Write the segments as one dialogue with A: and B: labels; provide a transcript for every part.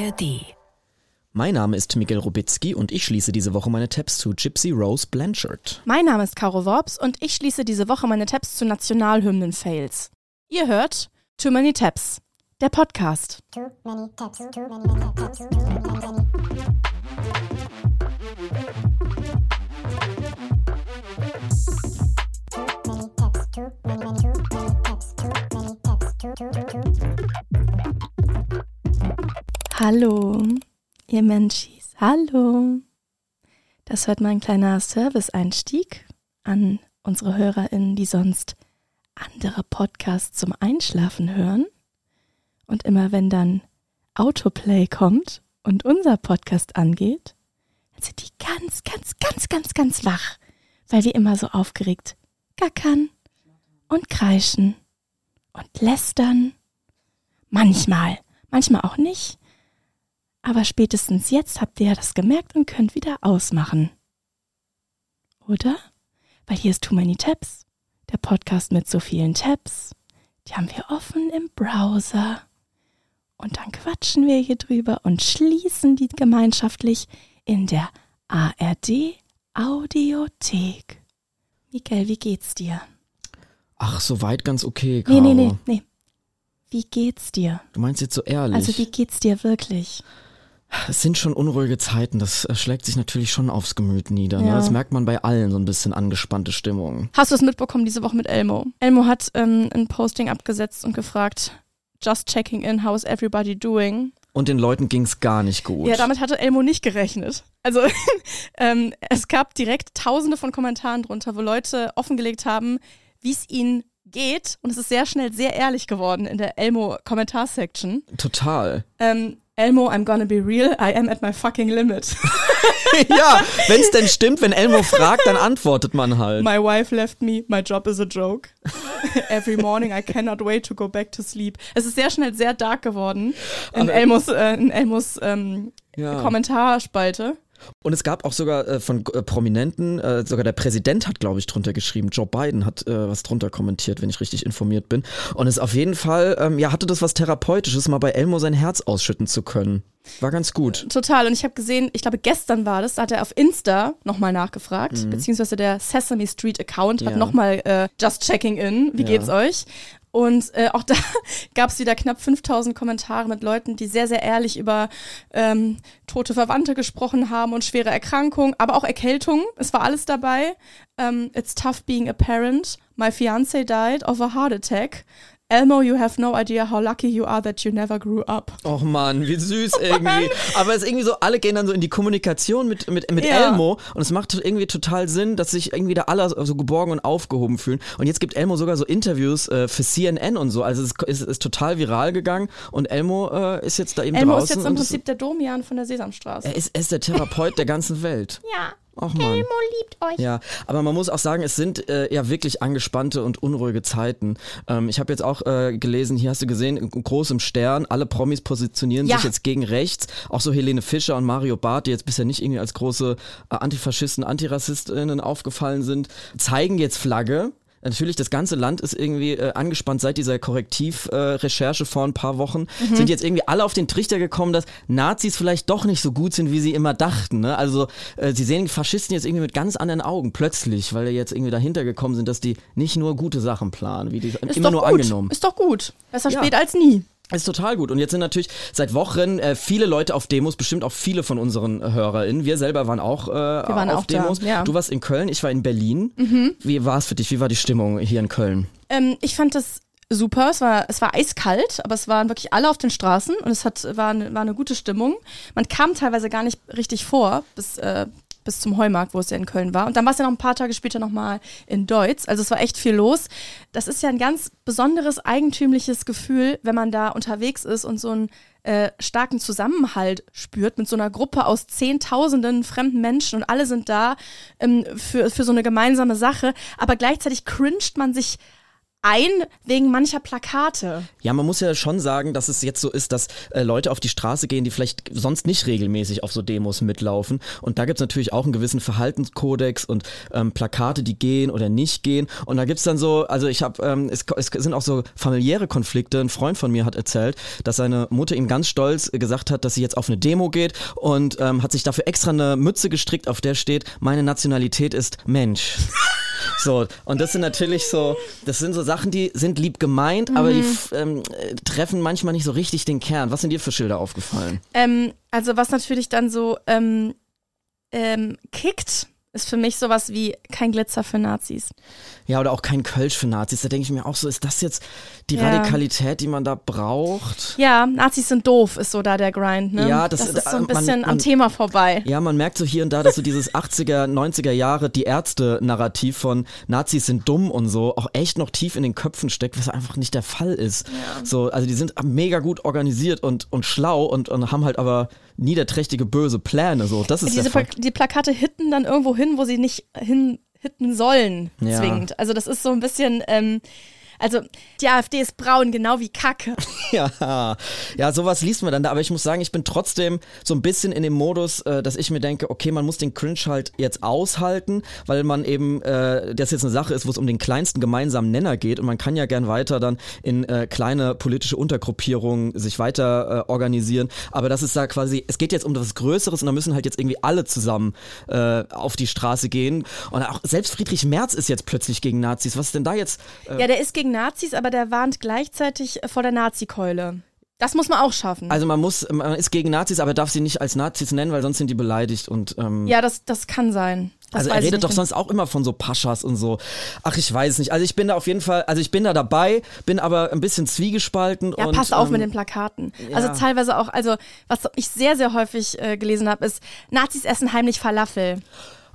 A: ARD.
B: Mein Name ist Miguel Rubitzky und ich schließe diese Woche meine Tabs zu Gypsy Rose Blanchard.
C: Mein Name ist Caro Worps und ich schließe diese Woche meine Tabs zu Nationalhymnen-Fails. Ihr hört Too Many Tabs, der Podcast.
D: Too many tabs, too many tabs, too many, many.
C: Hallo, ihr Menschis, hallo. Das hört mal ein kleiner Service-Einstieg an unsere HörerInnen, die sonst andere Podcasts zum Einschlafen hören. Und immer wenn dann Autoplay kommt und unser Podcast angeht, dann sind die ganz, ganz, ganz, ganz, ganz wach, weil wir immer so aufgeregt gackern und kreischen und lästern. Manchmal, manchmal auch nicht. Aber spätestens jetzt habt ihr ja das gemerkt und könnt wieder ausmachen. Oder? Weil hier ist Too Many Tabs. Der Podcast mit so vielen Tabs. Die haben wir offen im Browser. Und dann quatschen wir hier drüber und schließen die gemeinschaftlich in der ARD Audiothek. Michael, wie geht's dir?
B: Ach, soweit ganz okay, Caro.
C: Nee, nee, nee, nee. Wie geht's dir?
B: Du meinst jetzt so ehrlich?
C: Also wie geht's dir wirklich?
B: Es sind schon unruhige Zeiten, das äh, schlägt sich natürlich schon aufs Gemüt nieder. Ne?
C: Ja.
B: Das merkt man bei allen, so ein bisschen angespannte Stimmung.
C: Hast du es mitbekommen diese Woche mit Elmo? Elmo hat ähm, ein Posting abgesetzt und gefragt, just checking in, how is everybody doing?
B: Und den Leuten ging's gar nicht gut.
C: Ja, damit hatte Elmo nicht gerechnet. Also ähm, es gab direkt tausende von Kommentaren drunter, wo Leute offengelegt haben, wie es ihnen geht. Und es ist sehr schnell sehr ehrlich geworden in der Elmo-Kommentar-Section.
B: Total.
C: Ähm, Elmo, I'm gonna be real, I am at my fucking limit.
B: ja, wenn's denn stimmt, wenn Elmo fragt, dann antwortet man halt.
C: My wife left me, my job is a joke. Every morning I cannot wait to go back to sleep. Es ist sehr schnell sehr dark geworden in
B: Aber-
C: Elmos, äh, in Elmos ähm,
B: Ja.
C: Kommentarspalte.
B: Und es gab auch sogar äh, von äh, Prominenten, äh, sogar der Präsident hat, glaube ich, drunter geschrieben. Joe Biden hat äh, was drunter kommentiert, wenn ich richtig informiert bin. Und es auf jeden Fall, ähm, ja, hatte das was Therapeutisches, mal bei Elmo sein Herz ausschütten zu können. War ganz gut.
C: Total. Und ich habe gesehen, ich glaube gestern war das, da hat er auf Insta nochmal nachgefragt, beziehungsweise der Sesame Street Account hat
B: Mhm. Ja.
C: nochmal äh, Just Checking In, wie
B: Ja.
C: geht's euch? Und äh, auch da gab es wieder knapp 5000 Kommentare mit Leuten, die sehr, sehr ehrlich über ähm, tote Verwandte gesprochen haben und schwere Erkrankungen, aber auch Erkältungen. Es war alles dabei. Ähm, It's tough being a parent. My fiance died of a heart attack. Elmo, you have no idea how lucky you are that you never grew up.
B: Och man, wie süß irgendwie. Aber es ist irgendwie so, alle gehen dann so in die Kommunikation mit, mit, mit
C: Ja.
B: Elmo und es macht irgendwie total Sinn, dass sich irgendwie da alle so geborgen und aufgehoben fühlen. Und jetzt gibt Elmo sogar so Interviews äh, für CNN und so. Also es ist, ist, ist total viral gegangen und Elmo äh, ist jetzt da eben
C: Elmo
B: draußen.
C: ist jetzt im
B: es-
C: Prinzip der Domian von der Sesamstraße.
B: er, ist, er ist der Therapeut der ganzen Welt.
C: Ja.
B: Och man.
C: liebt euch.
B: Ja, aber man muss auch sagen, es sind äh, ja wirklich angespannte und unruhige Zeiten. Ähm, ich habe jetzt auch äh, gelesen, hier hast du gesehen, in großem Stern, alle Promis positionieren
C: Ja.
B: sich jetzt gegen rechts. Auch so Helene Fischer und Mario Barth, die jetzt bisher nicht irgendwie als große äh, Antifaschisten, Antirassistinnen aufgefallen sind, zeigen jetzt Flagge. Natürlich, das ganze Land ist irgendwie äh, angespannt seit dieser Korrektivrecherche äh, vor ein paar Wochen.
C: Mhm.
B: Sind jetzt irgendwie alle auf den Trichter gekommen, dass Nazis vielleicht doch nicht so gut sind, wie sie immer dachten. Ne? Also äh, sie sehen Faschisten jetzt irgendwie mit ganz anderen Augen, plötzlich, weil die jetzt irgendwie dahinter gekommen sind, dass die nicht nur gute Sachen planen, wie die
C: Ist
B: immer nur
C: gut.
B: angenommen.
C: Ist doch gut. Besser
B: Ja.
C: spät als nie.
B: Ist total gut. Und jetzt sind natürlich seit Wochen äh, viele Leute auf Demos, bestimmt auch viele von unseren äh, HörerInnen. Wir selber waren auch, äh,
C: waren
B: auf
C: auch da,
B: Demos.
C: ja. Mhm.
B: Du warst in Köln, ich war in Berlin. Wie war es für dich? Wie war die Stimmung hier in Köln?
C: Ähm, ich fand das super. Es war, es war eiskalt, aber es waren wirklich alle auf den Straßen und es hat, war, eine, war eine gute Stimmung. Man kam teilweise gar nicht richtig vor, bis, äh, bis zum Heumarkt, wo es ja in Köln war. Und dann war es ja noch ein paar Tage später nochmal in Deutz. Also es war echt viel los. Das ist ja ein ganz besonderes, eigentümliches Gefühl, wenn man da unterwegs ist und so einen äh, starken Zusammenhalt spürt mit so einer Gruppe aus Zehntausenden fremden Menschen und alle sind da ähm, für, für so eine gemeinsame Sache. Aber gleichzeitig cringet man sich ein wegen mancher Plakate.
B: Ja, man muss ja schon sagen, dass es jetzt so ist, dass äh, Leute auf die Straße gehen, die vielleicht sonst nicht regelmäßig auf so Demos mitlaufen. Und da gibt's natürlich auch einen gewissen Verhaltenskodex und ähm, Plakate, die gehen oder nicht gehen. Und da gibt's dann so, also ich habe, ähm, es, es sind auch so familiäre Konflikte. Ein Freund von mir hat erzählt, dass seine Mutter ihm ganz stolz gesagt hat, dass sie jetzt auf eine Demo geht und ähm, hat sich dafür extra eine Mütze gestrickt, auf der steht, meine Nationalität ist Mensch. So, und das sind natürlich so, das sind so Sachen, die sind lieb gemeint, aber die f- ähm, äh, treffen manchmal nicht so richtig den Kern. Was sind dir für Schilder aufgefallen?
C: Ähm, also was natürlich dann so ähm, ähm, kickt, ist für mich sowas wie kein Glitzer für Nazis.
B: Ja, oder auch kein Kölsch für Nazis. Da denke ich mir auch so, ist das jetzt die
C: Ja.
B: Radikalität, die man da braucht?
C: Ja, Nazis sind doof, ist so da der Grind, ne?
B: Ja, das-
C: ist so
B: äh,
C: ein
B: man-
C: bisschen am
B: man-
C: Thema vorbei.
B: Ja, man merkt so hier und da, dass so dieses 80er, 90er Jahre, die Ärzte-Narrativ von Nazis sind dumm und so auch echt noch tief in den Köpfen steckt, was einfach nicht der Fall ist. So, also die sind mega gut organisiert und, und schlau und, und haben halt aber niederträchtige böse Pläne. So, das ist
C: Diese
B: der Fall.
C: Die Plakate hitten dann irgendwo hin, wo sie nicht hin hitten sollen,
B: Ja.
C: zwingend. Also das ist so ein bisschen, ähm, also die AfD ist braun, genau wie Kacke.
B: Ja, ja, sowas liest man dann da, aber ich muss sagen, ich bin trotzdem so ein bisschen in dem Modus, äh, dass ich mir denke, okay, man muss den Cringe halt jetzt aushalten, weil man eben, äh, das jetzt eine Sache ist, wo es um den kleinsten gemeinsamen Nenner geht und man kann ja gern weiter dann in äh, kleine politische Untergruppierungen sich weiter äh, organisieren, aber das ist da quasi, es geht jetzt um was Größeres und da müssen halt jetzt irgendwie alle zusammen äh, auf die Straße gehen und auch selbst Friedrich Merz ist jetzt plötzlich gegen Nazis, was ist denn da jetzt? Äh,
C: Ja, der ist gegen Nazis, aber der warnt gleichzeitig vor der Nazikeule. Das muss man auch schaffen.
B: Also man muss, man ist gegen Nazis, aber darf sie nicht als Nazis nennen, weil sonst sind die beleidigt und ähm,
C: ja, das, das kann sein. Das
B: also er redet doch sonst auch immer von so Paschas und so. Ach, ich weiß nicht. Also ich bin da auf jeden Fall, also ich bin da dabei, bin aber ein bisschen zwiegespalten
C: Ja,
B: und
C: passt auf
B: ähm,
C: mit den Plakaten. Also
B: ja.
C: teilweise auch, also was ich sehr, sehr häufig äh, gelesen habe, ist, Nazis essen heimlich Falafel.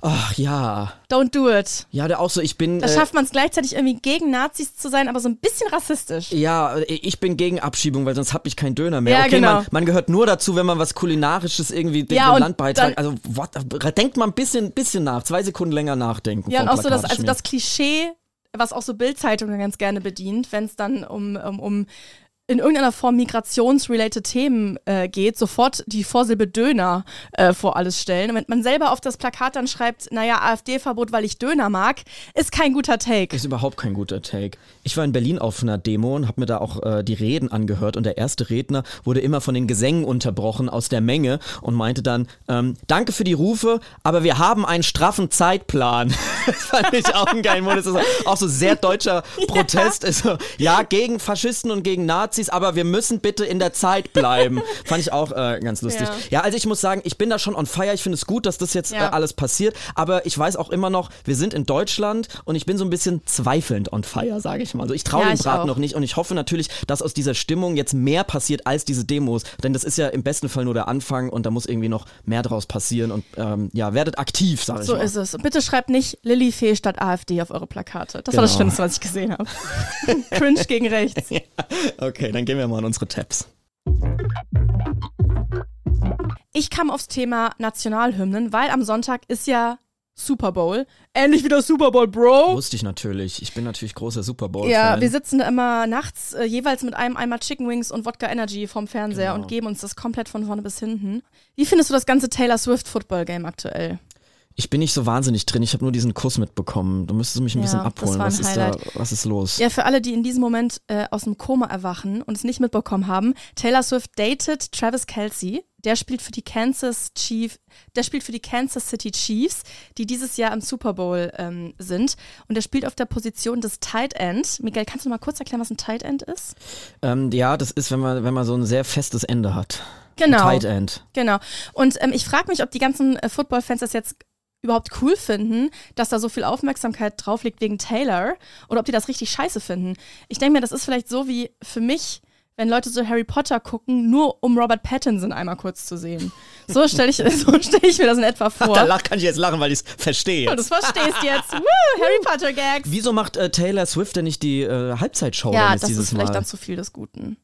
B: Ach ja.
C: Don't do it.
B: Ja, der auch so, ich bin
C: Da
B: äh,
C: schafft man es gleichzeitig irgendwie gegen Nazis zu sein, aber so ein bisschen rassistisch.
B: ja, ich bin gegen Abschiebung, weil sonst hab ich keinen Döner mehr.
C: Ja,
B: okay,
C: genau.
B: man, man gehört nur dazu, wenn man was kulinarisches irgendwie dem,
C: Ja,
B: Land beiträgt. Also what, denkt mal ein bisschen, bisschen nach, zwei Sekunden länger nachdenken.
C: Ja, und auch so das, also das Klischee, was auch so Bildzeitungen ganz gerne bedient, wenn es dann um, um, um in irgendeiner Form migrationsrelated Themen äh, geht, sofort die Vorsilbe Döner äh, vor alles stellen. Und wenn man selber auf das Plakat dann schreibt, naja, AfD-Verbot, weil ich Döner mag, ist kein guter Take.
B: Ist überhaupt kein guter Take. Ich war in Berlin auf einer Demo und habe mir da auch äh, die Reden angehört und der erste Redner wurde immer von den Gesängen unterbrochen aus der Menge und meinte dann, ähm, danke für die Rufe, aber wir haben einen straffen Zeitplan. das fand ich auch einen geilen Modus. Auch so sehr deutscher Protest. Ja. Also, ja, gegen Faschisten und gegen Nazis, aber wir müssen bitte in der Zeit bleiben. fand ich auch äh, ganz lustig.
C: Ja.
B: Ja. also ich muss sagen, ich bin da schon on fire. Ich finde es gut, dass das jetzt
C: Ja.
B: äh, alles passiert, aber ich weiß auch immer noch, wir sind in Deutschland und ich bin so ein bisschen zweifelnd on fire, sage ich mal. Also ich traue
C: Ja,
B: dem Braten noch nicht und ich hoffe natürlich, dass aus dieser Stimmung jetzt mehr passiert als diese Demos, denn das ist ja im besten Fall nur der Anfang und da muss irgendwie noch mehr draus passieren und ähm, ja, werdet aktiv, sage ich
C: So
B: mal.
C: ist es. Und bitte schreibt nicht Lillifee statt AfD auf eure Plakate. Das war das
B: Genau.
C: Schlimmste, was ich gesehen habe. Cringe gegen rechts.
B: Okay, dann gehen wir mal an unsere Tabs.
C: Ich kam aufs Thema Nationalhymnen, weil am Sonntag ist ja Super Bowl. Endlich wieder Super Bowl, Bro.
B: Wusste ich natürlich. Ich bin natürlich großer Super Bowl
C: Ja,
B: Fan.
C: wir sitzen da immer nachts äh, jeweils mit einem Eimer Chicken Wings und Wodka Energy vorm Fernseher
B: Genau.
C: und geben uns das komplett von vorne bis hinten. Wie findest du das ganze Taylor Swift Football Game aktuell?
B: Ich bin nicht so wahnsinnig drin. Ich habe nur diesen Kuss mitbekommen. Du müsstest mich ein
C: Ja,
B: bisschen abholen.
C: ein
B: Was ist da, was ist los?
C: Ja, für alle, die in diesem Moment äh, aus dem Koma erwachen und es nicht mitbekommen haben, Taylor Swift datet Travis Kelsey. Der spielt für die Kansas Chief, der spielt für die Kansas City Chiefs, die dieses Jahr im Super Bowl ähm, sind. Und er spielt auf der Position des Tight End. Miguel, kannst du mal kurz erklären, was ein Tight End ist?
B: Ähm, ja, das ist, wenn man, wenn man so ein sehr festes Ende hat.
C: Genau.
B: Tight End.
C: Genau. Und ähm, ich frage mich, ob die ganzen äh, Football-Fans das jetzt überhaupt cool finden, dass da so viel Aufmerksamkeit drauf liegt wegen Taylor oder ob die das richtig scheiße finden. Ich denke mir, das ist vielleicht so wie für mich, wenn Leute so Harry Potter gucken, nur um Robert Pattinson einmal kurz zu sehen. So stelle ich, so stell ich mir das in etwa vor.
B: Da kann ich jetzt lachen, weil ich es verstehe.
C: Und das verstehst jetzt. Woo, Harry Potter Gags.
B: Wieso macht äh, Taylor Swift denn nicht die äh, Halbzeitshow
C: Ja, das
B: dieses
C: ist vielleicht
B: Mal?
C: dann zu viel des Guten.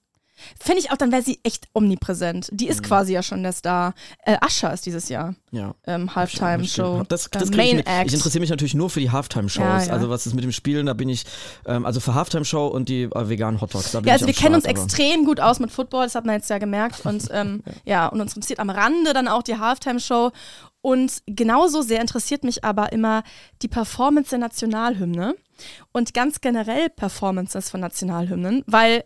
C: Fände ich auch, dann wäre sie echt omnipräsent. Die ist quasi ja schon der Star. Äh, Ascha ist dieses Jahr.
B: Ja.
C: Ähm, Halftime-Show.
B: Das, das
C: äh,
B: ich,
C: Main
B: mit.
C: Act.
B: ich interessiere mich natürlich nur für die Halftime-Shows.
C: Ja, ja.
B: Also was ist mit dem Spielen, da bin ich, ähm, also für Halftime-Show und die äh, veganen Hotdogs, da bin
C: Ja,
B: ich
C: also wir
B: am
C: kennen uns
B: Start, aber-
C: extrem gut aus mit Football, das hat man jetzt ja gemerkt. Und ähm, ja, und uns interessiert am Rande dann auch die Halftime-Show. Und genauso sehr interessiert mich aber immer die Performance der Nationalhymne und ganz generell Performances von Nationalhymnen, weil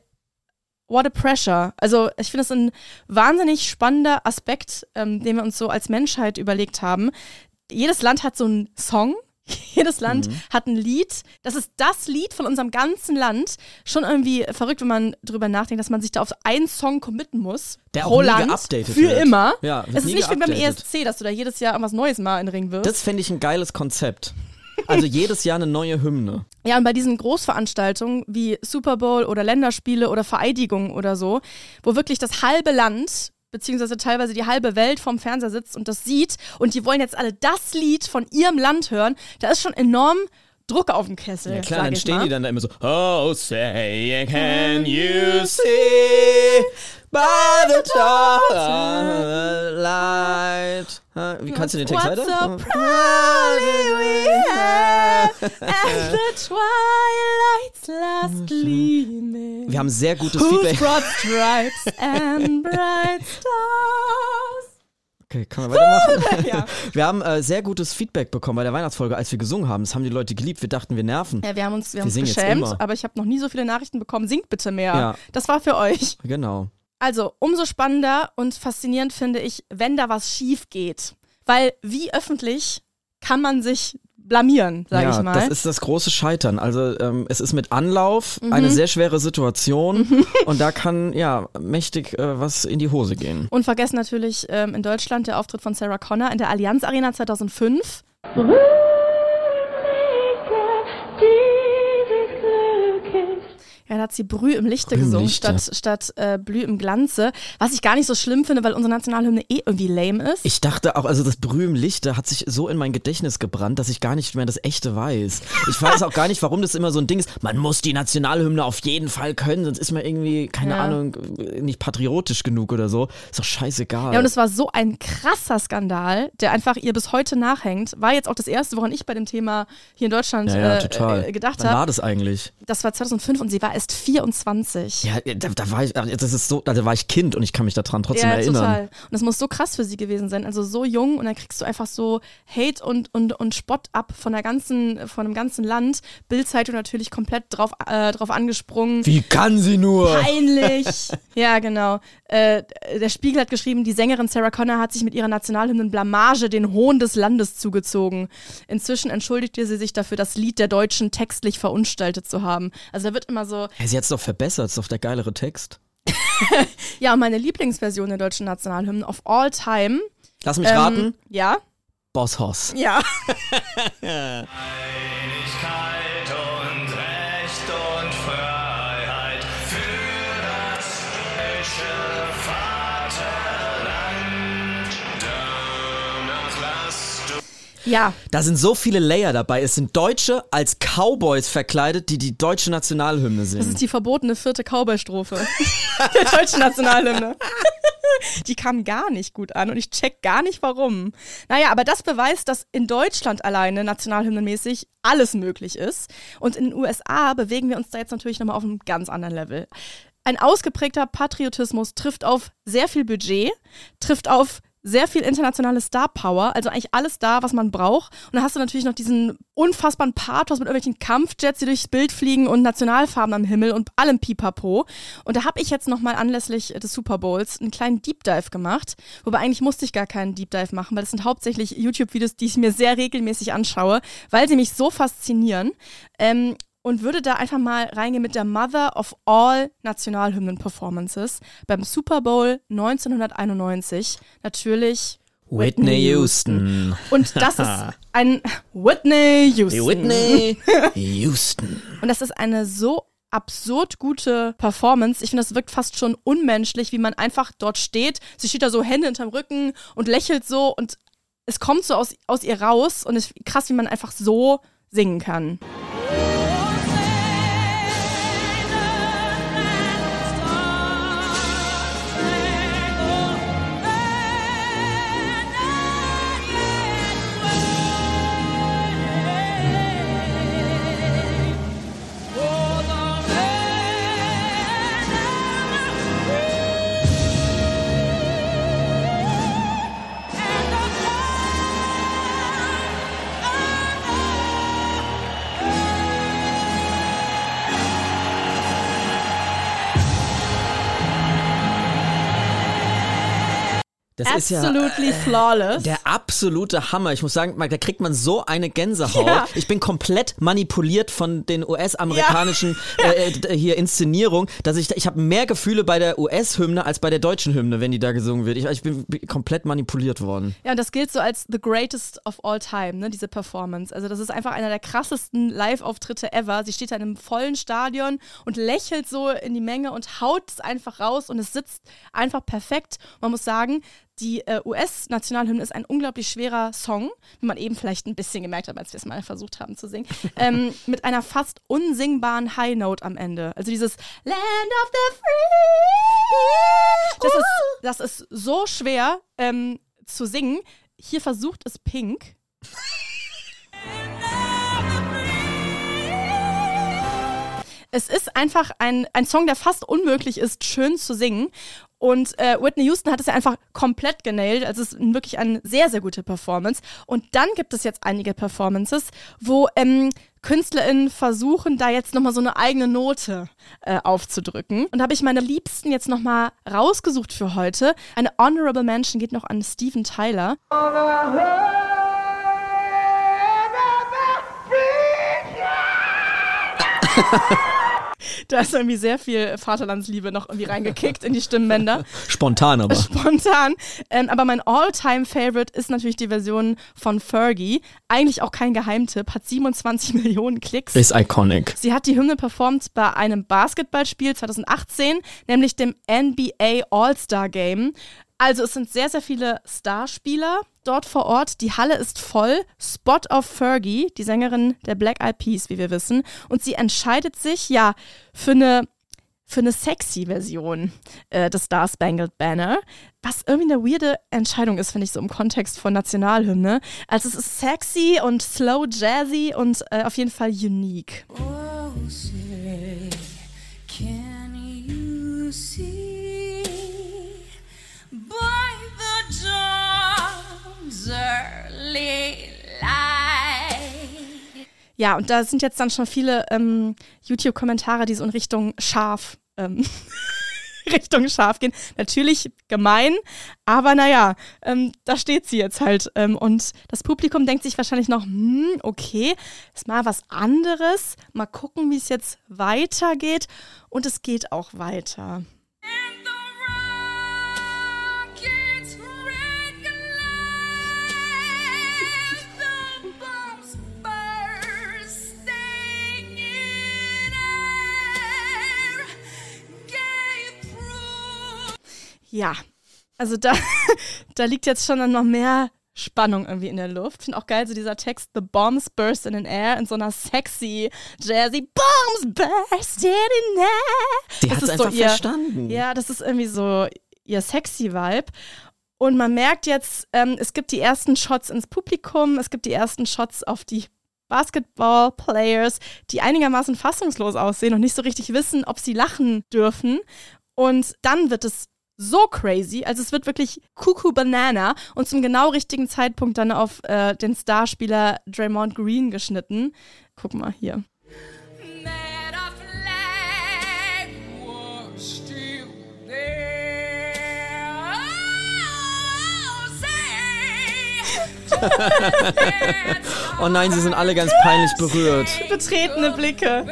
C: what a pressure. Also ich finde es ein wahnsinnig spannender Aspekt, ähm, den wir uns so als Menschheit überlegt haben. Jedes Land hat so einen Song. Jedes Land
B: Mhm.
C: hat ein Lied. Das ist das Lied von unserem ganzen Land. Schon irgendwie verrückt, wenn man drüber nachdenkt, dass man sich da auf einen Song committen muss.
B: Der auch nie
C: Land.
B: geupdatet
C: Für
B: wird.
C: immer.
B: Ja,
C: es ist nicht wie beim
B: geupdatet.
C: ESC, dass du da jedes Jahr irgendwas Neues mal in den Ring wirfst.
B: Das fände ich ein geiles Konzept. Also jedes Jahr eine neue Hymne.
C: Ja, und bei diesen Großveranstaltungen wie Super Bowl oder Länderspiele oder Vereidigungen oder so, wo wirklich das halbe Land beziehungsweise teilweise die halbe Welt vorm Fernseher sitzt und das sieht und die wollen jetzt alle das Lied von ihrem Land hören, da ist schon enorm Druck auf dem Kessel.
B: Ja klar, dann stehen
C: mal.
B: die dann da immer so, Oh, say, can you see by the light? Wie kannst du den Text
C: What
B: weiter?
C: so proudly we have and the twilight's last gleaming.
B: Wir haben sehr gutes
C: Whose
B: Feedback.
C: broad stripes and bright stars.
B: Okay, können wir weitermachen?
C: Ja.
B: Wir haben äh, sehr gutes Feedback bekommen bei der Weihnachtsfolge, als wir gesungen haben. Das haben die Leute geliebt. Wir dachten, wir nerven.
C: Ja, wir haben uns, wir haben uns geschämt, aber ich habe noch nie so viele Nachrichten bekommen. Singt bitte mehr.
B: Ja.
C: Das war für euch.
B: Genau.
C: Also, umso spannender und faszinierend finde ich, wenn da was schief geht. Weil wie öffentlich kann man sich blamieren, sage
B: ja,
C: ich mal.
B: das ist das große Scheitern. Also ähm, es ist mit Anlauf
C: Mhm.
B: eine sehr schwere Situation und da kann ja mächtig äh, was in die Hose gehen.
C: Und vergessen natürlich ähm, in Deutschland der Auftritt von Sarah Connor in der Allianz Arena 2005. hat sie Brüh im Lichte
B: Brüh im
C: gesungen,
B: Lichte.
C: statt, statt äh, Blüh im Glanze. Was ich gar nicht so schlimm finde, weil unsere Nationalhymne eh irgendwie lame ist.
B: Ich dachte auch, also das Brüh im Lichte hat sich so in mein Gedächtnis gebrannt, dass ich gar nicht mehr das echte weiß. Ich weiß auch gar nicht, warum das immer so ein Ding ist. Man muss die Nationalhymne auf jeden Fall können, sonst ist man irgendwie, keine
C: Ja.
B: Ahnung, nicht patriotisch genug oder so. Ist doch scheißegal.
C: Ja, und es war so ein krasser Skandal, der einfach ihr bis heute nachhängt. War jetzt auch das erste, woran ich bei dem Thema hier in Deutschland
B: ja, ja,
C: äh,
B: total.
C: äh, gedacht
B: Wann
C: habe.
B: war das eigentlich?
C: Das war 2005 und sie war erst 24.
B: Ja, da, da war ich, das ist so, da war ich Kind und ich kann mich daran trotzdem
C: ja,
B: erinnern.
C: total. Und das muss so krass für sie gewesen sein. Also so jung und dann kriegst du einfach so Hate und, und, und Spott ab von der ganzen, von dem ganzen Land. Bildzeitung natürlich komplett drauf, äh, drauf angesprungen.
B: Wie kann sie nur?
C: Peinlich. ja, genau. Äh, der Spiegel hat geschrieben, die Sängerin Sarah Connor hat sich mit ihrer Nationalhymnen Blamage den Hohn des Landes zugezogen. Inzwischen entschuldigte sie sich dafür, das Lied der Deutschen textlich verunstaltet zu haben. Also da wird immer so,
B: sie hat es doch verbessert, ist doch der geilere Text.
C: ja, und meine Lieblingsversion der deutschen Nationalhymnen of all time.
B: Lass mich
C: Ähm,
B: raten,
C: Ja,
B: Boss Hoss.
C: ja. Ja,
B: Da sind so viele Layer dabei. Es sind Deutsche als Cowboys verkleidet, die die deutsche Nationalhymne
C: das
B: singen.
C: ist die verbotene vierte Cowboy-Strophe der deutschen Nationalhymne. Die kam gar nicht gut an und ich check gar nicht warum. Naja, aber das beweist, dass in Deutschland alleine nationalhymnenmäßig alles möglich ist. Und in den USA bewegen wir uns da jetzt natürlich nochmal auf einem ganz anderen Level. Ein ausgeprägter Patriotismus trifft auf sehr viel Budget, trifft auf sehr viel internationale Star Power, also eigentlich alles da, was man braucht. Und dann hast du natürlich noch diesen unfassbaren Pathos mit irgendwelchen Kampfjets, die durchs Bild fliegen und Nationalfarben am Himmel und allem Pipapo. Und da habe ich jetzt nochmal anlässlich des Super Bowls einen kleinen Deep Dive gemacht. Wobei eigentlich musste ich gar keinen Deep Dive machen, weil das sind hauptsächlich YouTube-Videos, die ich mir sehr regelmäßig anschaue, weil sie mich so faszinieren. Ähm, und würde da einfach mal reingehen mit der Mother of All Nationalhymnen-Performances beim Super Bowl 1991. Natürlich
B: Whitney Houston.
C: Und das ist ein Whitney Houston.
B: Whitney Houston.
C: Und das ist eine so absurd gute Performance. Ich finde, das wirkt fast schon unmenschlich, wie man einfach dort steht. Sie steht da so Hände hinterm Rücken und lächelt so und es kommt so aus, aus ihr raus und es ist krass, wie man einfach so singen kann.
B: Das ist ja
C: absolutely flawless.
B: der absolute Hammer. Ich muss sagen, da kriegt man so eine Gänsehaut.
C: Ja.
B: Ich bin komplett manipuliert von den US-amerikanischen äh, äh, hier Inszenierung, dass ich ich habe mehr Gefühle bei der US-Hymne als bei der deutschen Hymne, wenn die da gesungen wird. Ich, ich bin bin komplett manipuliert worden.
C: Ja, und das gilt so als the greatest of all time, ne, diese Performance. Also das ist einfach einer der krassesten Live-Auftritte ever. Sie steht da in einem vollen Stadion und lächelt so in die Menge und haut es einfach raus und es sitzt einfach perfekt. Man muss sagen, die äh, US-Nationalhymne ist ein unglaublich schwerer Song, wie man eben vielleicht ein bisschen gemerkt hat, als wir es mal versucht haben zu singen, ähm, mit einer fast unsingbaren High Note am Ende. Also dieses Land of the Free. Das ist, das ist so schwer ähm, zu singen. Hier versucht es Pink. Es ist einfach ein, ein Song, der fast unmöglich ist, schön zu singen. Und äh, Whitney Houston hat es ja einfach komplett genailt. Also es ist wirklich eine sehr, sehr gute Performance. Und dann gibt es jetzt einige Performances, wo ähm, KünstlerInnen versuchen, da jetzt nochmal so eine eigene Note äh, aufzudrücken. Und da habe ich meine Liebsten jetzt nochmal rausgesucht für heute. Eine Honorable Mention geht noch an Steven Tyler. Da ist irgendwie sehr viel Vaterlandsliebe noch irgendwie reingekickt in die Stimmbänder.
B: Spontan aber.
C: Spontan. Ähm, aber mein All-Time-Favorite ist natürlich die Version von Fergie. Eigentlich auch kein Geheimtipp, hat 27 Millionen Klicks.
B: Ist iconic.
C: Sie hat die Hymne performt bei einem Basketballspiel 2018, nämlich dem NBA All-Star Game. Also es sind sehr, sehr viele Starspieler dort vor Ort. Die Halle ist voll. Spot of Fergie, die Sängerin der Black Eyed Peas, wie wir wissen. Und sie entscheidet sich ja für eine für eine sexy Version äh, des Star Spangled Banner, was irgendwie eine weirde Entscheidung ist, finde ich, so im Kontext von Nationalhymne. Also es ist sexy und slow jazzy und äh, auf jeden Fall unique.
E: Oh,
C: Ja, und da sind jetzt dann schon viele ähm, YouTube-Kommentare, die so in Richtung scharf, ähm, Richtung scharf gehen. Natürlich gemein, aber naja, ähm, da steht sie jetzt halt. Ähm, und das Publikum denkt sich wahrscheinlich noch, hm, okay, ist mal was anderes. Mal gucken, wie es jetzt weitergeht. Und es geht auch weiter. Ja, also da, da liegt jetzt schon noch mehr Spannung irgendwie in der Luft. Finde auch geil, so dieser Text, The bombs burst in an air, in so einer sexy, jazzy Bombs burst in an air.
B: Die
C: Das
B: hat
C: ist
B: es
C: so
B: einfach
C: ihr-
B: verstanden.
C: Ja, das ist irgendwie so ihr sexy Vibe. Und man merkt jetzt, ähm, es gibt die ersten Shots ins Publikum, es gibt die ersten Shots auf die Basketball-Players, die einigermaßen fassungslos aussehen und nicht so richtig wissen, ob sie lachen dürfen. Und dann wird es so crazy, also es wird wirklich Cuckoo Banana und zum genau richtigen Zeitpunkt dann auf äh, den Starspieler Draymond Green geschnitten. Guck mal hier.
E: Oh,
B: Oh nein, sie sind alle ganz peinlich berührt.
C: Betretene Blicke.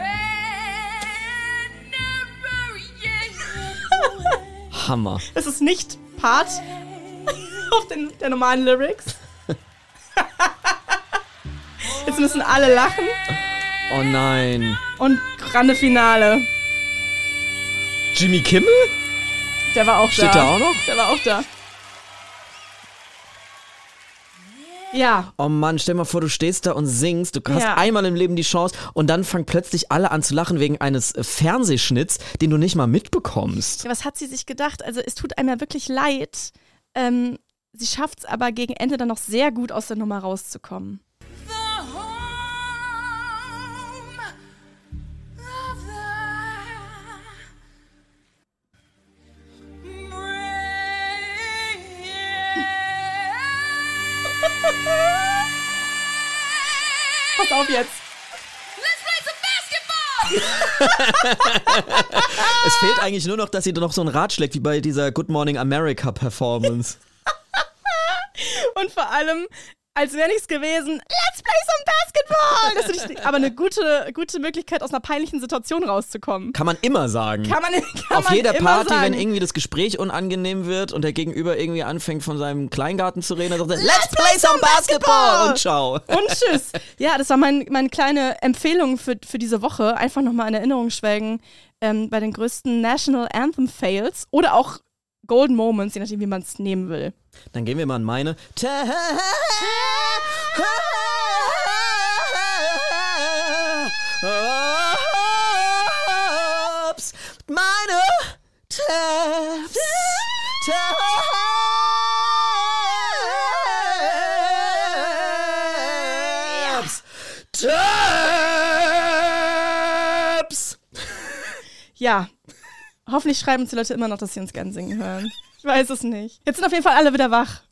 B: Hammer.
C: Es ist nicht Part auf den, der normalen Lyrics. Jetzt müssen alle lachen
B: Oh nein.
C: und Grande Finale.
B: Jimmy Kimmel?
C: Der war auch
B: Steht
C: da.
B: da auch noch?
C: Der war auch da. Ja,
B: Oh Mann, stell mal vor, du stehst da und singst, du hast
C: Ja.
B: einmal im Leben die Chance und dann fangen plötzlich alle an zu lachen wegen eines äh, Fernsehschnitts, den du nicht mal mitbekommst.
C: was hat sie sich gedacht? Also es tut einem ja wirklich leid. Ähm, sie schafft es aber gegen Ende dann noch sehr gut aus der Nummer rauszukommen. Pass auf jetzt.
E: Let's play some basketball!
B: Es fehlt eigentlich nur noch, dass sie noch so ein Rad schlägt, wie bei dieser Good Morning America Performance.
C: Und vor allem, als wäre nichts gewesen, let's play some Basketball! Das ist aber eine gute, gute Möglichkeit, aus einer peinlichen Situation rauszukommen.
B: Kann man immer sagen.
C: Kann man, kann
B: Auf
C: man
B: jeder Party,
C: sagen.
B: wenn irgendwie das Gespräch unangenehm wird und der Gegenüber irgendwie anfängt von seinem Kleingarten zu reden, dann sagt er, Let's play some basketball! Und ciao.
C: Und tschüss. Ja, das war mein, meine kleine Empfehlung für, für diese Woche. Einfach nochmal in Erinnerung schwelgen ähm, bei den größten National Anthem Fails oder auch Golden Moments, je nachdem, wie man es nehmen will.
B: Dann gehen wir mal an meine Tabs. Meine Tabs. Tabs. Tabs.
C: Ja, hoffentlich schreiben uns die Leute immer noch, dass sie uns gern singen hören. Ich weiß es nicht. Jetzt sind auf jeden Fall alle wieder wach.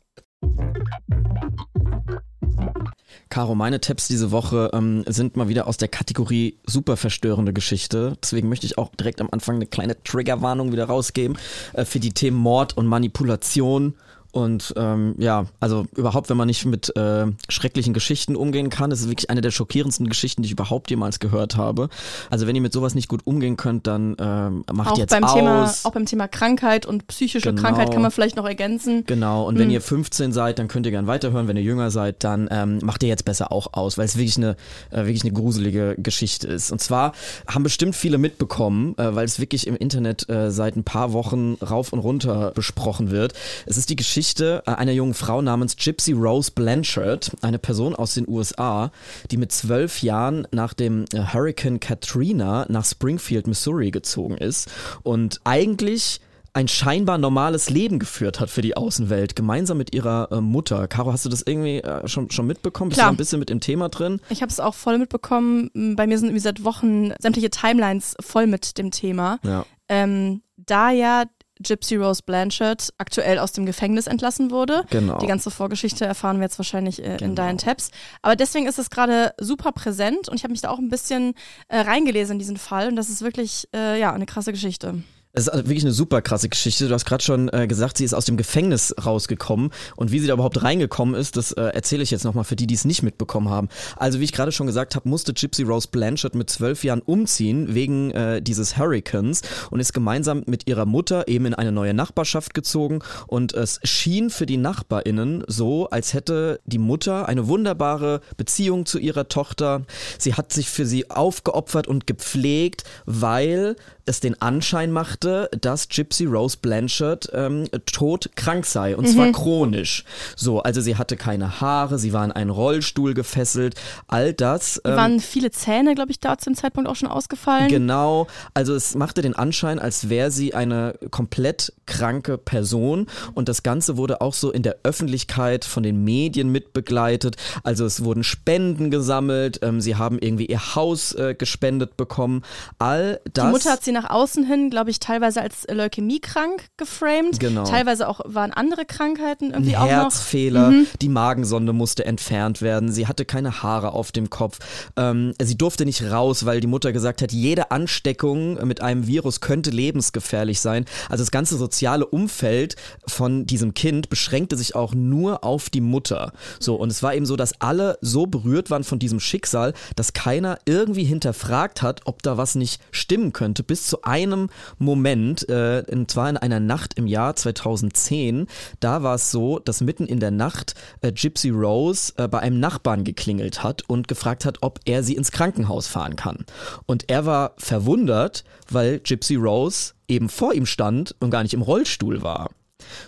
B: Caro, meine Tabs diese Woche ähm, sind mal wieder aus der Kategorie super verstörende Geschichte. Deswegen möchte ich auch direkt am Anfang eine kleine Triggerwarnung wieder rausgeben äh, für die Themen Mord und Manipulation. Und ähm, ja, also überhaupt, wenn man nicht mit äh, schrecklichen Geschichten umgehen kann, das ist wirklich eine der schockierendsten Geschichten, die ich überhaupt jemals gehört habe. Also wenn ihr mit sowas nicht gut umgehen könnt, dann ähm, macht
C: Auch
B: jetzt
C: beim,
B: aus.
C: Thema, auch beim Thema Krankheit und psychische
B: Genau.
C: Krankheit kann man vielleicht noch ergänzen.
B: Genau, und wenn ihr 15 seid, dann könnt ihr gern weiterhören. Wenn ihr jünger seid, dann ähm, macht ihr jetzt besser auch aus, weil es wirklich eine, äh, wirklich eine gruselige Geschichte ist. Und zwar haben bestimmt viele mitbekommen, äh, weil es wirklich im Internet äh, seit ein paar Wochen rauf und runter besprochen wird. Es ist die Geschichte äh, einer jungen Frau namens Gypsy Rose Blanchard, eine Person aus den USA, die mit zwölf Jahren nach dem äh, Hurricane Katrina nach Springfield, Missouri gezogen ist und eigentlich ein scheinbar normales Leben geführt hat für die Außenwelt, gemeinsam mit ihrer äh, Mutter. Caro, hast du das irgendwie äh, schon, schon mitbekommen? Bist
C: Klar.
B: du ein bisschen mit dem Thema drin?
C: Ich habe es auch voll mitbekommen. Bei mir sind irgendwie seit Wochen sämtliche Timelines voll mit dem Thema.
B: Ja.
C: Ähm, da ja Gypsy Rose Blanchard aktuell aus dem Gefängnis entlassen wurde.
B: Genau.
C: Die ganze Vorgeschichte erfahren wir jetzt wahrscheinlich äh, in
B: Genau.
C: deinen Tabs. Aber deswegen ist es gerade super präsent und ich habe mich da auch ein bisschen äh, reingelesen in diesen Fall und das ist wirklich äh, ja eine krasse Geschichte.
B: Es ist also wirklich eine super krasse Geschichte. Du hast gerade schon äh, gesagt, sie ist aus dem Gefängnis rausgekommen. Und wie sie da überhaupt reingekommen ist, das äh, erzähle ich jetzt nochmal für die, die es nicht mitbekommen haben. Also wie ich gerade schon gesagt habe, musste Gypsy Rose Blanchard mit zwölf Jahren umziehen wegen äh, dieses Hurricanes und ist gemeinsam mit ihrer Mutter eben in eine neue Nachbarschaft gezogen. Und es schien für die NachbarInnen so, als hätte die Mutter eine wunderbare Beziehung zu ihrer Tochter. Sie hat sich für sie aufgeopfert und gepflegt, weil es den Anschein machte, dass Gypsy Rose Blanchard ähm, todkrank sei und zwar chronisch. So, also sie hatte keine Haare, sie war in einen Rollstuhl gefesselt, all das. Ähm,
C: waren viele Zähne, glaube ich, da zu dem Zeitpunkt auch schon ausgefallen.
B: Genau, also es machte den Anschein, als wäre sie eine komplett kranke Person und das Ganze wurde auch so in der Öffentlichkeit von den Medien mitbegleitet. Also es wurden Spenden gesammelt, ähm, sie haben irgendwie ihr Haus äh, gespendet bekommen. All das.
C: Die Mutter hat sie nach außen hin, glaube ich, teilweise als leukämiekrank geframed.
B: Genau.
C: Teilweise auch waren andere Krankheiten
B: ein
C: irgendwie auch noch.
B: Herzfehler, die Magensonde musste entfernt werden, sie hatte keine Haare auf dem Kopf, ähm, sie durfte nicht raus, weil die Mutter gesagt hat, jede Ansteckung mit einem Virus könnte lebensgefährlich sein. Also das ganze soziale Umfeld von diesem Kind beschränkte sich auch nur auf die Mutter. So, und es war eben so, dass alle so berührt waren von diesem Schicksal, dass keiner irgendwie hinterfragt hat, ob da was nicht stimmen könnte, bis zu einem Moment, äh, und zwar in einer Nacht im Jahr 2010, da war es so, dass mitten in der Nacht äh, Gypsy Rose äh, bei einem Nachbarn geklingelt hat und gefragt hat, ob er sie ins Krankenhaus fahren kann. Und er war verwundert, weil Gypsy Rose eben vor ihm stand und gar nicht im Rollstuhl war.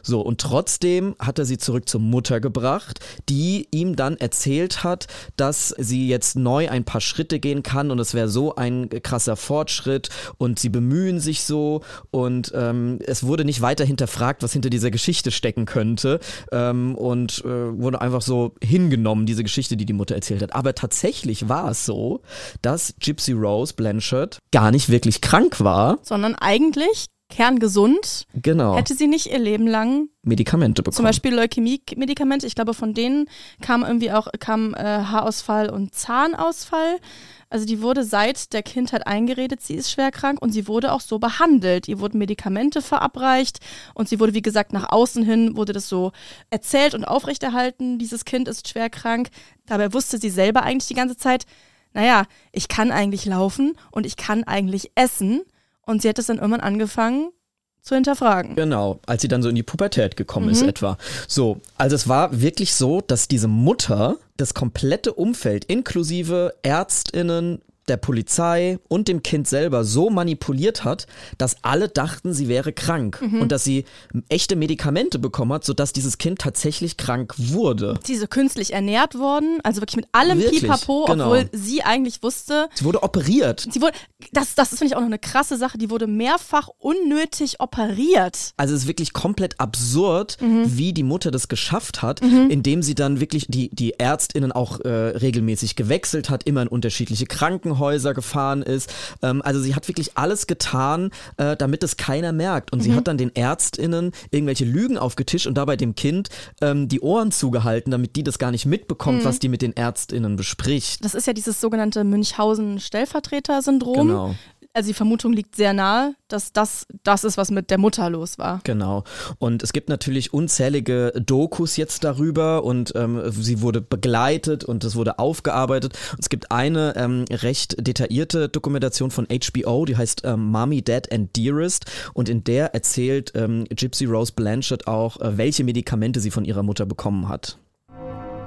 B: So, und trotzdem hat er sie zurück zur Mutter gebracht, die ihm dann erzählt hat, dass sie jetzt neu ein paar Schritte gehen kann und es wäre so ein krasser Fortschritt und sie bemühen sich so und ähm, es wurde nicht weiter hinterfragt, was hinter dieser Geschichte stecken könnte ähm, und äh, wurde einfach so hingenommen, diese Geschichte, die die Mutter erzählt hat. Aber tatsächlich war es so, dass Gypsy Rose Blanchard gar nicht wirklich krank war.
C: Sondern eigentlich kerngesund,
B: Genau.
C: hätte sie nicht ihr Leben lang
B: Medikamente bekommen.
C: zum Beispiel Leukämie-Medikamente. Ich glaube, von denen kam irgendwie auch kam äh, Haarausfall und Zahnausfall. Also die wurde seit der Kindheit eingeredet, sie ist schwer krank und sie wurde auch so behandelt. Ihr wurden Medikamente verabreicht und sie wurde, wie gesagt, nach außen hin wurde das so erzählt und aufrechterhalten, dieses Kind ist schwer krank. Dabei wusste sie selber eigentlich die ganze Zeit, naja, ich kann eigentlich laufen und ich kann eigentlich essen. Und sie hat es dann irgendwann angefangen zu hinterfragen.
B: Genau, als sie dann so in die Pubertät gekommen ist etwa. So, also es war wirklich so, dass diese Mutter das komplette Umfeld inklusive Ärztinnen, der Polizei und dem Kind selber so manipuliert hat, dass alle dachten, sie wäre krank und dass sie echte Medikamente bekommen hat, sodass dieses Kind tatsächlich krank wurde.
C: Sie ist so künstlich ernährt worden, also wirklich mit allem
B: Wirklich,
C: Pipapo,
B: genau.
C: obwohl sie eigentlich wusste,
B: Sie wurde operiert.
C: sie wurde, das, das ist, finde ich, auch noch eine krasse Sache, die wurde mehrfach unnötig operiert.
B: Also es ist wirklich komplett absurd,
C: Mhm.
B: wie die Mutter das geschafft hat, indem sie dann wirklich die, die Ärztinnen auch äh, regelmäßig gewechselt hat, immer in unterschiedliche Krankenhäuser gefahren ist. Ähm, also sie hat wirklich alles getan, äh, damit es keiner merkt. Und sie
C: Mhm.
B: hat dann den Ärztinnen irgendwelche Lügen aufgetischt und dabei dem Kind ähm, die Ohren zugehalten, damit die das gar nicht mitbekommt,
C: Mhm.
B: was die mit den Ärztinnen bespricht.
C: Das ist ja dieses sogenannte Münchhausen-Stellvertreter-Syndrom.
B: Genau.
C: Also die Vermutung liegt sehr nahe, dass das das ist, was mit der Mutter los war.
B: Genau. Und es gibt natürlich unzählige Dokus jetzt darüber und ähm, sie wurde begleitet und es wurde aufgearbeitet. Und es gibt eine ähm, recht detaillierte Dokumentation von HBO, die heißt ähm, Mommy, Dad and Dearest und in der erzählt ähm, Gypsy Rose Blanchard auch, äh, welche Medikamente sie von ihrer Mutter bekommen hat.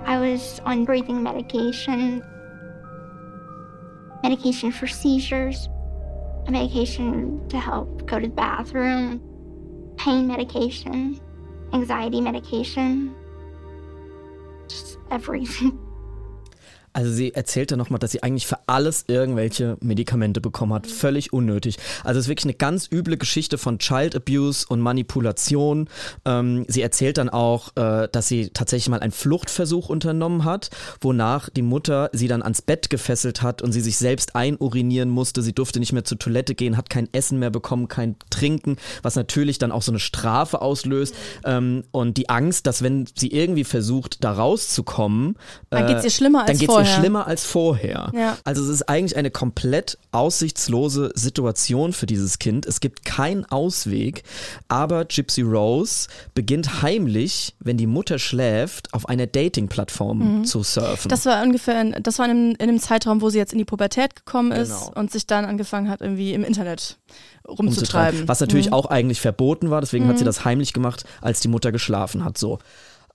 F: I was on breathing medication, medication for seizures, medication to help go to the bathroom, pain medication, anxiety medication, just everything.
B: Also sie erzählte nochmal, dass sie eigentlich für alles irgendwelche Medikamente bekommen hat. Völlig unnötig. Also es ist wirklich eine ganz üble Geschichte von Child Abuse und Manipulation. Ähm, sie erzählt dann auch, äh, dass sie tatsächlich mal einen Fluchtversuch unternommen hat, wonach die Mutter sie dann ans Bett gefesselt hat und sie sich selbst einurinieren musste. Sie durfte nicht mehr zur Toilette gehen, hat kein Essen mehr bekommen, kein Trinken, was natürlich dann auch so eine Strafe auslöst. Ähm, und die Angst, dass wenn sie irgendwie versucht, da rauszukommen,
C: Dann
B: äh,
C: geht's ihr schlimmer als vorher.
B: Schlimmer als vorher.
C: Ja.
B: Also es ist eigentlich eine komplett aussichtslose Situation für dieses Kind. Es gibt keinen Ausweg, aber Gypsy Rose beginnt heimlich, wenn die Mutter schläft, auf einer Dating-Plattform zu surfen.
C: Mhm. Das war ungefähr, in, das war in einem, in einem Zeitraum, wo sie jetzt in die Pubertät gekommen ist
B: Genau.
C: und sich dann angefangen hat, irgendwie im Internet rumzutreiben.
B: umzutreiben. Was natürlich
C: Mhm.
B: auch eigentlich verboten war, deswegen hat sie das heimlich gemacht, als die Mutter geschlafen hat. So.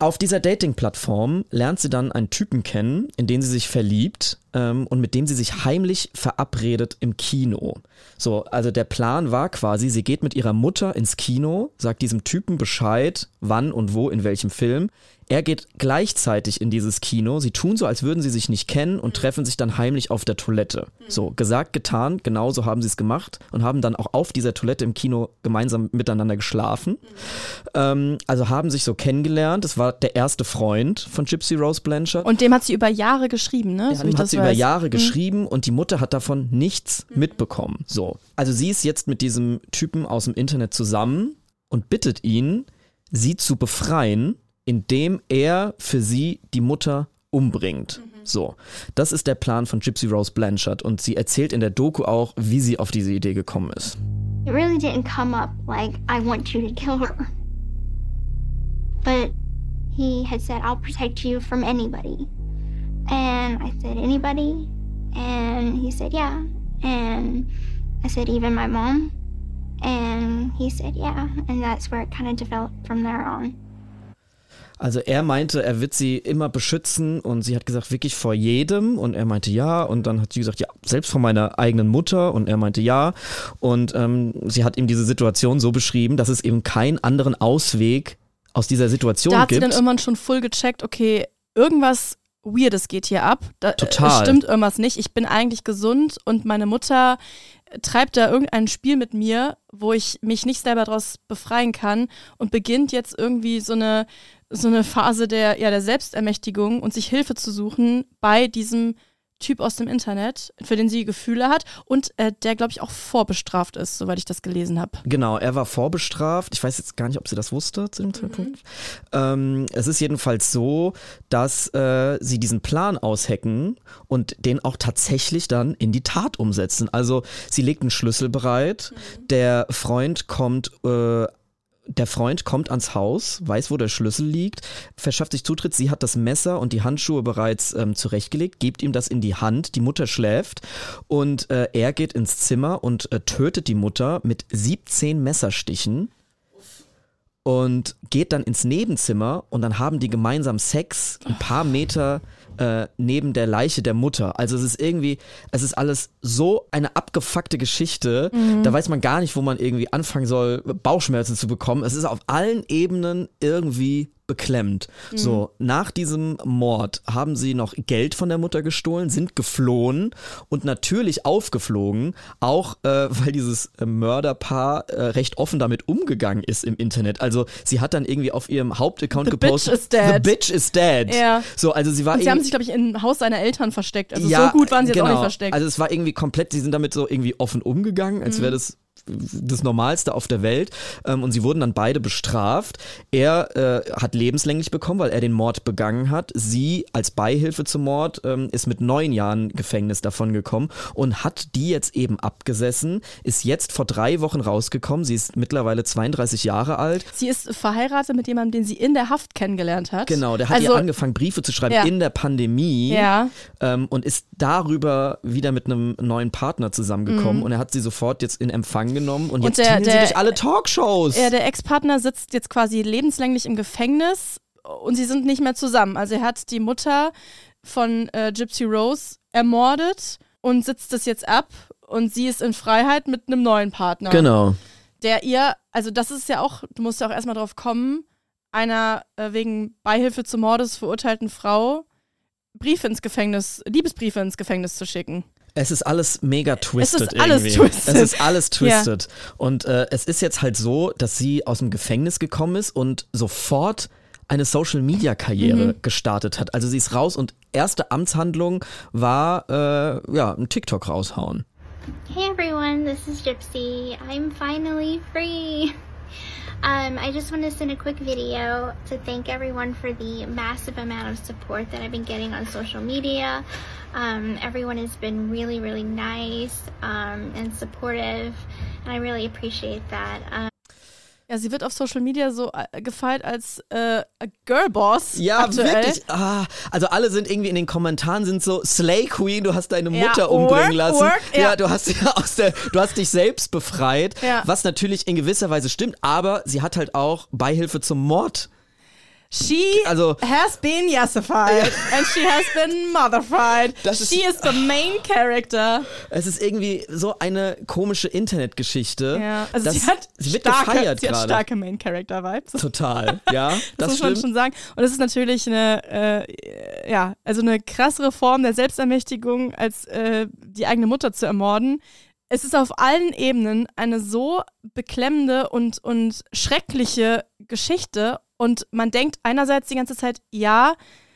B: Auf dieser Dating-Plattform lernt sie dann einen Typen kennen, in den sie sich verliebt ähm, und mit dem sie sich heimlich verabredet im Kino. So, also der Plan war quasi, sie geht mit ihrer Mutter ins Kino, sagt diesem Typen Bescheid, wann und wo, in welchem Film. Er geht gleichzeitig in dieses Kino. Sie tun so, als würden sie sich nicht kennen und treffen sich dann heimlich auf der Toilette. So, gesagt, getan, genauso haben sie es gemacht und haben dann auch auf dieser Toilette im Kino gemeinsam miteinander geschlafen. Ähm, also haben sich so kennengelernt. Das war der erste Freund von Gypsy Rose Blanchard.
C: Und dem hat sie über Jahre geschrieben, ne?
B: Ja,
C: so ich
B: hat sie über
C: weiß.
B: Jahre
C: Mhm.
B: geschrieben und die Mutter hat davon nichts mitbekommen. So. Also sie ist jetzt mit diesem Typen aus dem Internet zusammen und bittet ihn, sie zu befreien, indem er für sie die Mutter umbringt. So. Das ist der Plan von Gypsy Rose Blanchard und sie erzählt in der Doku auch, wie sie auf diese Idee gekommen ist.
F: It really didn't come up like, I want you to kill her. But he had said, I'll protect you from anybody. And I said, anybody? And he said, yeah. And I said, even my mom? And he said, yeah. And that's where it kind of developed from there on.
B: Also er meinte, er wird sie immer beschützen und sie hat gesagt, wirklich vor jedem und er meinte ja und dann hat sie gesagt, ja, selbst vor meiner eigenen Mutter und er meinte ja und ähm, sie hat ihm diese Situation so beschrieben, dass es eben keinen anderen Ausweg aus dieser Situation
C: Da hat sie
B: gibt.
C: dann irgendwann schon voll gecheckt, okay, irgendwas Weirdes geht hier ab. Da,
B: Total.
C: Es stimmt irgendwas nicht. Ich bin eigentlich gesund und meine Mutter treibt da irgendein Spiel mit mir, wo ich mich nicht selber daraus befreien kann und beginnt jetzt irgendwie so eine, so eine Phase der, ja, der Selbstermächtigung und sich Hilfe zu suchen bei diesem Typ aus dem Internet, für den sie Gefühle hat und äh, der, glaube ich, auch vorbestraft ist, soweit ich das gelesen habe.
B: Genau, er war vorbestraft. Ich weiß jetzt gar nicht, ob sie das wusste zu dem Zeitpunkt. Ähm, es ist jedenfalls so, dass äh, sie diesen Plan aushacken und den auch tatsächlich dann in die Tat umsetzen. Also sie legt einen Schlüssel bereit, der Freund kommt äh, der Freund kommt ans Haus, weiß, wo der Schlüssel liegt, verschafft sich Zutritt, sie hat das Messer und die Handschuhe bereits ähm, zurechtgelegt, gibt ihm das in die Hand, die Mutter schläft und äh, er geht ins Zimmer und äh, tötet die Mutter mit 17 Messerstichen und geht dann ins Nebenzimmer und dann haben die gemeinsam Sex ein paar Meter äh, neben der Leiche der Mutter. Also es ist irgendwie, es ist alles so eine abgefuckte Geschichte, da weiß man gar nicht, wo man irgendwie anfangen soll, Bauchschmerzen zu bekommen. Es ist auf allen Ebenen irgendwie beklemmt. So, nach diesem Mord haben sie noch Geld von der Mutter gestohlen, sind geflohen und natürlich aufgeflogen, auch äh, weil dieses äh, Mörderpaar äh, recht offen damit umgegangen ist im Internet. Also sie hat dann irgendwie auf ihrem Hauptaccount
C: The bitch
B: gepostet,
C: is dead.
B: The bitch is dead.
C: Ja.
B: So, also sie war
C: Und sie haben sich, glaube ich, im Haus seiner Eltern versteckt. Also so gut waren sie jetzt auch nicht versteckt.
B: also es war irgendwie komplett, sie sind damit so irgendwie offen umgegangen, als
C: Mhm.
B: wäre das das Normalste auf der Welt ähm, und sie wurden dann beide bestraft. Er äh, hat lebenslänglich bekommen, weil er den Mord begangen hat. Sie als Beihilfe zum Mord ähm, ist mit neun Jahren Gefängnis davon gekommen und hat die jetzt eben abgesessen, ist jetzt vor drei Wochen rausgekommen. Sie ist mittlerweile 32 Jahre alt.
C: sie ist verheiratet mit jemandem, den sie in der Haft kennengelernt hat.
B: Genau, der hat
C: also,
B: ihr angefangen, Briefe zu schreiben
C: Ja.
B: in der Pandemie.
C: Ja.
B: ähm, und ist darüber wieder mit einem neuen Partner zusammengekommen und er hat sie sofort jetzt in Empfang genommen und jetzt
C: der-
B: tingeln sie
C: der-
B: durch alle Talkshows.
C: Ja, der Ex-Partner sitzt jetzt quasi lebenslänglich im Gefängnis und sie sind nicht mehr zusammen. Also er hat die Mutter von äh, Gypsy Rose ermordet und sitzt das jetzt ab und sie ist in Freiheit mit einem neuen Partner.
B: genau.
C: Der ihr, also das ist ja auch, du musst ja auch erstmal drauf kommen, einer äh, wegen Beihilfe zum Mordes verurteilten Frau Briefe ins Gefängnis, Liebesbriefe ins Gefängnis zu schicken.
B: Es ist alles mega twisted
C: ist alles
B: irgendwie.
C: twisted.
B: Es ist alles twisted. Und äh, es ist jetzt halt so, dass sie aus dem Gefängnis gekommen ist und sofort eine Social Media Karriere
C: Mhm.
B: gestartet hat. Also sie ist raus und erste Amtshandlung war äh, ja ein TikTok raushauen.
F: Hey everyone, this is Gypsy. I'm finally free. Um, I just want to send a quick video to thank everyone for the massive amount of support that I've been getting on social media. Um, everyone has been really, really nice um, and supportive, and I really appreciate that.
C: Ja, sie wird auf Social Media so äh, gefeiert als äh, Girlboss.
B: Ja,
C: aktuell.
B: wirklich. Ah, also alle sind irgendwie in den Kommentaren sind so Slay Queen, du hast deine
C: Ja,
B: Mutter umbringen
C: work,
B: lassen.
C: work, ja.
B: du hast ja aus der, du hast dich selbst befreit,
C: Ja.
B: was natürlich in gewisser Weise stimmt, aber sie hat halt auch Beihilfe zum Mord.
C: She
B: Also-
C: has been yassified and she has been motherfied.
B: Das ist-
C: she is the main character.
B: Es ist irgendwie so eine komische Internetgeschichte.
C: Ja, also sie hat
B: sie wird
C: starke,
B: gefeiert
C: sie hat
B: gerade.
C: starke Main Character Vibes.
B: Total, ja,
C: Das,
B: das,
C: muss man
B: stimmt.
C: schon sagen. Und es ist natürlich eine, äh, ja, also eine krassere Form der Selbstermächtigung, als äh, die eigene Mutter zu ermorden. Es ist auf allen Ebenen eine so beklemmende und, und schreckliche Geschichte. Und man denkt einerseits die ganze Zeit, ja,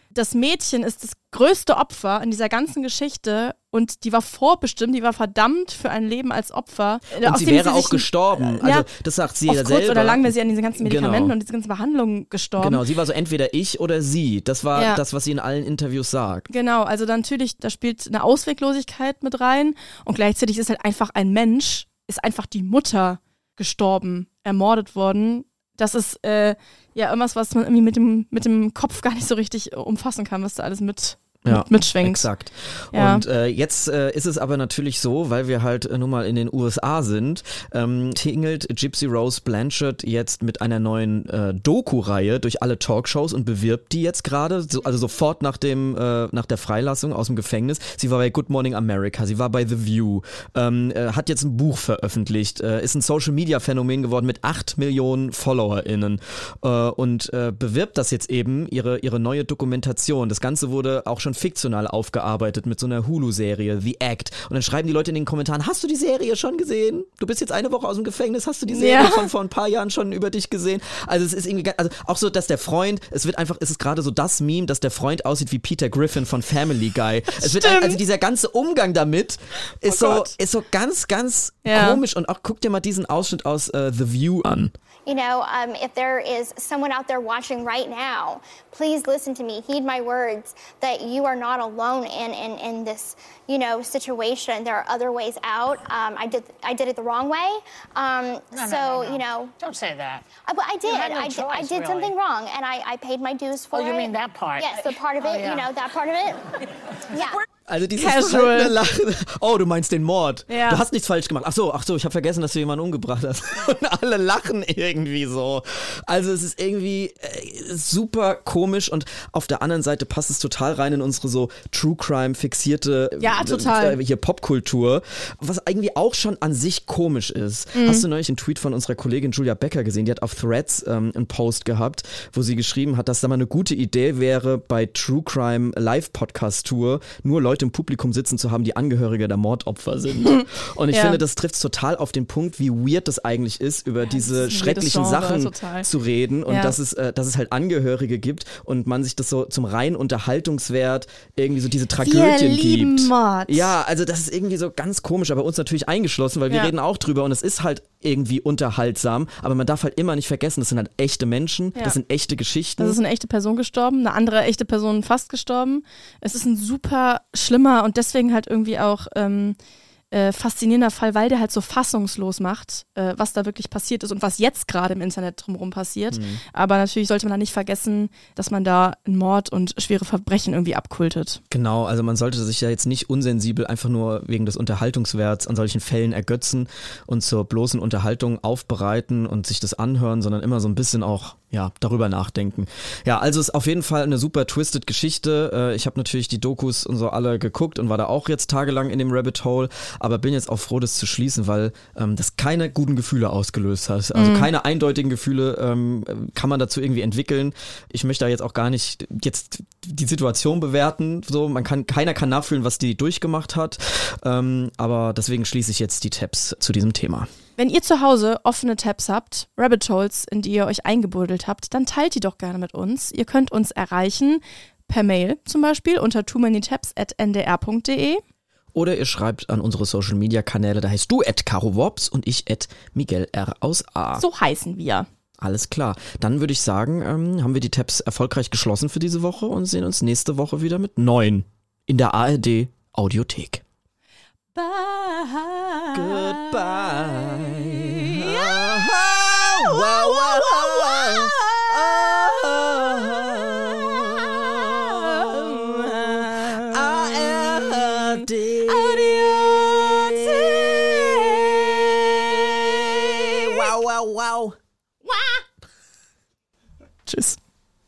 C: das Mädchen ist das größte Opfer in dieser ganzen Geschichte und die war vorbestimmt, die war verdammt für ein Leben als Opfer.
B: Und sie wäre auch gestorben. Also,
C: ja,
B: das sagt sie
C: auf
B: ja
C: kurz
B: selber.
C: oder lang wäre sie an diesen ganzen Medikamenten
B: Genau.
C: und diesen ganzen Behandlungen gestorben.
B: Genau, sie war so entweder ich oder sie. Das war
C: Ja.
B: das, was sie in allen Interviews sagt.
C: Genau, also dann natürlich, da spielt eine Ausweglosigkeit mit rein und gleichzeitig ist halt einfach ein Mensch, ist einfach die Mutter gestorben, ermordet worden. Das ist äh, ja irgendwas, was man irgendwie mit dem, mit dem Kopf gar nicht so richtig äh, umfassen kann, was da alles mit,
B: Ja,
C: mit mitschwingt.
B: Exakt.
C: Ja.
B: Und äh, jetzt äh, ist es aber natürlich so, weil wir halt äh, nun mal in den USA sind, ähm, tingelt Gypsy Rose Blanchard jetzt mit einer neuen äh, Doku-Reihe durch alle Talkshows und bewirbt die jetzt gerade, so, also sofort nach dem äh, nach der Freilassung aus dem Gefängnis. Sie war bei Good Morning America, sie war bei The View, ähm, äh, hat jetzt ein Buch veröffentlicht, ist ein Social-Media-Phänomen geworden mit acht Millionen FollowerInnen und bewirbt das jetzt eben ihre ihre neue Dokumentation. Das Ganze wurde auch schon fiktional aufgearbeitet mit so einer Hulu-Serie, The Act. Und dann schreiben die Leute in den Kommentaren, hast du die Serie schon gesehen? Du bist jetzt eine Woche aus dem Gefängnis, hast du die Serie
C: Ja.
B: von vor ein paar Jahren schon über dich gesehen? Also es ist irgendwie, also auch so, dass der Freund, es wird einfach, es ist gerade so das Meme, dass der Freund aussieht wie Peter Griffin von Family Guy. Es wird, also dieser ganze Umgang damit ist
C: Oh
B: so,
C: Gott.
B: ist so ganz, ganz
C: Ja.
B: komisch. Und auch guck dir mal diesen Ausschnitt aus äh, The View an.
F: You know, um, if there is someone out there watching right now, please listen to me, heed my words, that you are not alone in, in, in this, you know, situation. There are other ways out. Um, I, did, I did it the wrong way. Um,
E: No,
F: so,
E: no, no.
F: you know,
E: Don't say that.
F: I, but I did. I, did I did
E: really.
F: something wrong, and I, I paid my dues for it.
E: Oh, you
F: it.
E: mean that part?
F: Yes, the part of
E: Oh,
F: it,
E: yeah.
F: you know, that part of it. Yeah.
B: Also dieses
C: Casual.
B: Lachen. Oh, du meinst den Mord.
C: Ja.
B: Du hast nichts falsch gemacht. Ach so, ach so, ich habe vergessen, dass du jemanden umgebracht hast. Und alle lachen irgendwie so. Also es ist irgendwie äh, super komisch und auf der anderen Seite passt es total rein in unsere so True Crime fixierte
C: Ja, total.
B: Äh, hier Popkultur, was irgendwie auch schon an sich komisch ist.
C: Mhm.
B: Hast du neulich einen Tweet von unserer Kollegin Julia Becker gesehen? Die hat auf Threads ähm, einen Post gehabt, wo sie geschrieben hat, dass da mal eine gute Idee wäre, bei True Crime Live Podcast Tour nur Leute im Publikum sitzen zu haben, die Angehörige der Mordopfer sind. Und ich
C: Ja.
B: finde, das trifft total auf den Punkt, wie weird das eigentlich ist, über diese
C: ist ein
B: schrecklichen
C: Genre,
B: Sachen
C: total.
B: zu reden und
C: Ja.
B: dass es, äh, dass es halt Angehörige gibt und man sich das so zum reinen Unterhaltungswert irgendwie so diese Tragödien gibt.
C: Mord.
B: Ja, also das ist irgendwie so ganz komisch, aber uns natürlich eingeschlossen, weil wir
C: Ja.
B: reden auch drüber und es ist halt irgendwie unterhaltsam, aber man darf halt immer nicht vergessen, das sind halt echte Menschen,
C: Ja.
B: das sind echte Geschichten.
C: Das ist eine echte Person gestorben, eine andere echte Person fast gestorben. Es ist ein super schlimmer und deswegen halt irgendwie auch ähm, äh, faszinierender Fall, weil der halt so fassungslos macht, äh, was da wirklich passiert ist und was jetzt gerade im Internet drumherum passiert. Aber natürlich sollte man da nicht vergessen, dass man da einen Mord und schwere Verbrechen irgendwie abkultet.
B: Genau, also man sollte sich ja jetzt nicht unsensibel einfach nur wegen des Unterhaltungswerts an solchen Fällen ergötzen und zur bloßen Unterhaltung aufbereiten und sich das anhören, sondern immer so ein bisschen auch ja darüber nachdenken. Ja, also ist auf jeden Fall eine super twisted Geschichte. Äh, Ich habe natürlich die Dokus und so alle geguckt und war da auch jetzt tagelang in dem Rabbit Hole, aber bin jetzt auch froh, das zu schließen, weil ähm, das keine guten Gefühle ausgelöst hat. Also keine eindeutigen Gefühle ähm, kann man dazu irgendwie entwickeln. Ich möchte da jetzt auch gar nicht jetzt die Situation bewerten. So, man kann, keiner kann nachfühlen, was die durchgemacht hat. Ähm, aber deswegen schließe ich jetzt die Tabs zu diesem Thema.
C: Wenn ihr zu Hause offene Tabs habt, Rabbit Holes, in die ihr euch eingebuddelt habt, dann teilt die doch gerne mit uns. Ihr könnt uns erreichen per Mail zum Beispiel unter too many ndr.de.
B: Oder ihr schreibt an unsere Social Media Kanäle, da heißt du at Caro Wops und ich at Miguel R aus A.
C: So heißen wir.
B: Alles klar. Dann würde ich sagen, ähm, haben wir die Tabs erfolgreich geschlossen für diese Woche und sehen uns nächste Woche wieder mit neun in der ARD Audiothek.
C: Bye.
B: Goodbye.
C: Wow, wow,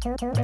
D: two, two.